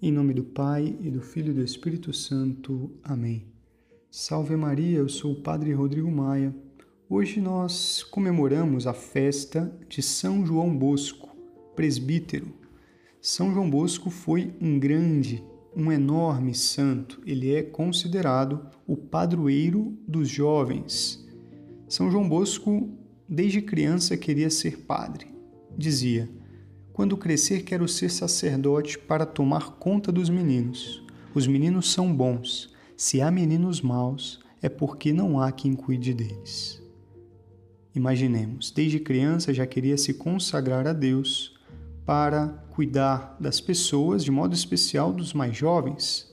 Em nome do Pai e do Filho e do Espírito Santo. Amém. Salve Maria, eu sou o Padre Rodrigo Maia. Hoje nós comemoramos a festa de São João Bosco, presbítero. São João Bosco foi um grande, um enorme santo. Ele é considerado o padroeiro dos jovens. São João Bosco, desde criança, queria ser padre. Dizia: quando crescer, quero ser sacerdote para tomar conta dos meninos. Os meninos são bons. Se há meninos maus, é porque não há quem cuide deles. Imaginemos, desde criança já queria se consagrar a Deus para cuidar das pessoas, de modo especial dos mais jovens.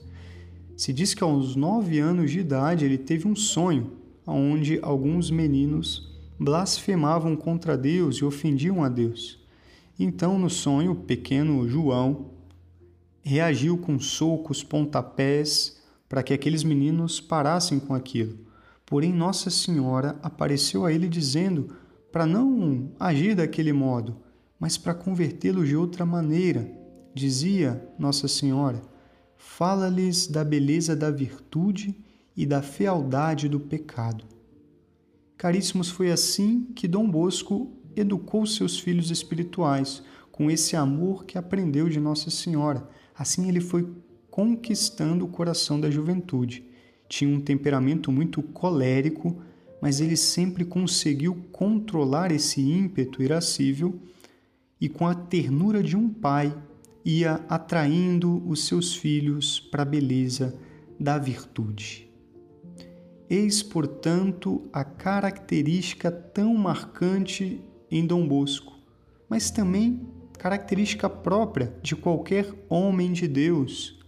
Se diz que aos nove anos de idade ele teve um sonho, onde alguns meninos blasfemavam contra Deus e ofendiam a Deus. Então, no sonho, o pequeno João reagiu com socos, pontapés, para que aqueles meninos parassem com aquilo. Porém, Nossa Senhora apareceu a ele dizendo para não agir daquele modo, mas para convertê-lo de outra maneira. Dizia Nossa Senhora: fala-lhes da beleza da virtude e da fealdade do pecado. Caríssimos, foi assim que Dom Bosco educou seus filhos espirituais com esse amor que aprendeu de Nossa Senhora. Assim ele foi conquistando o coração da juventude. Tinha um temperamento muito colérico, mas ele sempre conseguiu controlar esse ímpeto irascível e, com a ternura de um pai, ia atraindo os seus filhos para a beleza da virtude. Eis, portanto, a característica tão marcante em Dom Bosco, mas também característica própria de qualquer homem de Deus,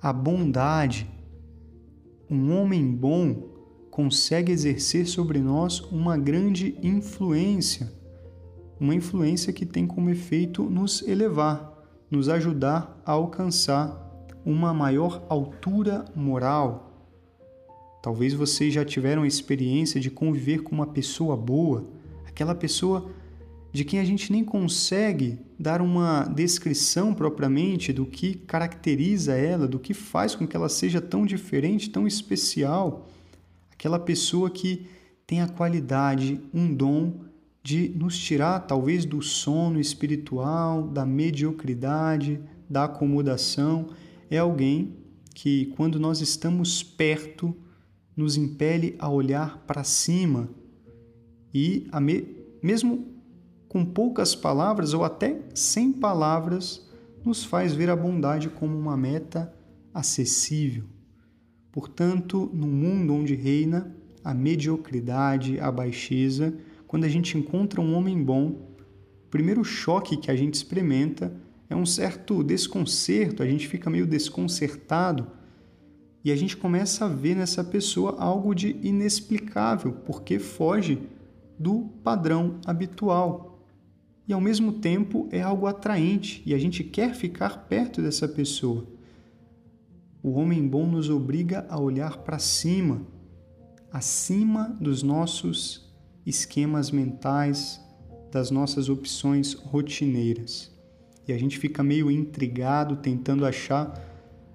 a bondade. Um homem bom consegue exercer sobre nós uma grande influência, uma influência que tem como efeito nos elevar, nos ajudar a alcançar uma maior altura moral. Talvez vocês já tiveram a experiência de conviver com uma pessoa boa, aquela pessoa de quem a gente nem consegue dar uma descrição propriamente do que caracteriza ela, do que faz com que ela seja tão diferente, tão especial. Aquela pessoa que tem a qualidade, um dom de nos tirar talvez do sono espiritual, da mediocridade, da acomodação. É alguém que, quando nós estamos perto, nos impele a olhar para cima e me... mesmo com poucas palavras ou até sem palavras, nos faz ver a bondade como uma meta acessível. Portanto, no mundo onde reina a mediocridade, a baixeza, quando a gente encontra um homem bom, o primeiro choque que a gente experimenta é um certo desconcerto, a gente fica meio desconcertado e a gente começa a ver nessa pessoa algo de inexplicável, porque foge do padrão habitual e ao mesmo tempo é algo atraente e a gente quer ficar perto dessa pessoa. O homem bom nos obriga a olhar para cima, acima dos nossos esquemas mentais, das nossas opções rotineiras. E a gente fica meio intrigado tentando achar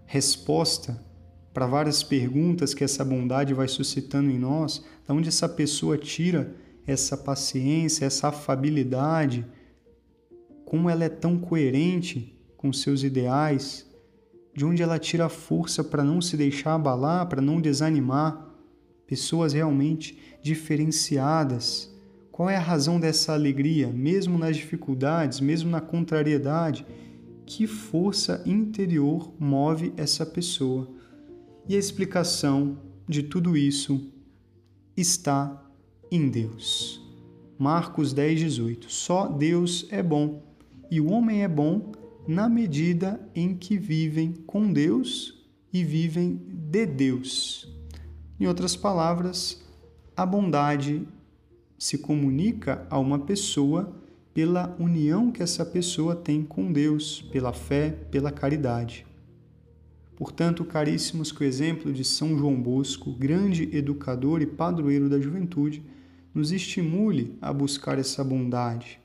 resposta para várias perguntas que essa bondade vai suscitando em nós, da onde essa pessoa tira essa paciência, essa afabilidade, como ela é tão coerente com seus ideais, de onde ela tira força para não se deixar abalar, para não desanimar. Pessoas realmente diferenciadas. Qual é a razão dessa alegria, mesmo nas dificuldades, mesmo na contrariedade? Que força interior move essa pessoa? E a explicação de tudo isso está em Deus. Marcos 10, 18. Só Deus é bom e o homem é bom na medida em que vivem com Deus e vivem de Deus. Em outras palavras, a bondade se comunica a uma pessoa pela união que essa pessoa tem com Deus, pela fé, pela caridade. Portanto, caríssimos, que o exemplo de São João Bosco, grande educador e padroeiro da juventude, nos estimule a buscar essa bondade,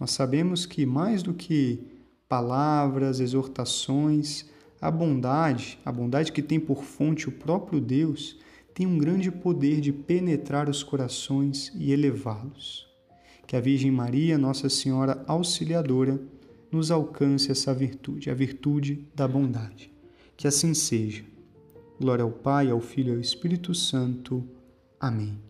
nós sabemos que mais do que palavras, exortações, A bondade, a bondade que tem por fonte o próprio Deus, tem um grande poder de penetrar os corações e elevá-los. Que a Virgem Maria, Nossa Senhora Auxiliadora, nos alcance essa virtude, a virtude da bondade. Que assim seja. Glória ao Pai, ao Filho e ao Espírito Santo. Amém.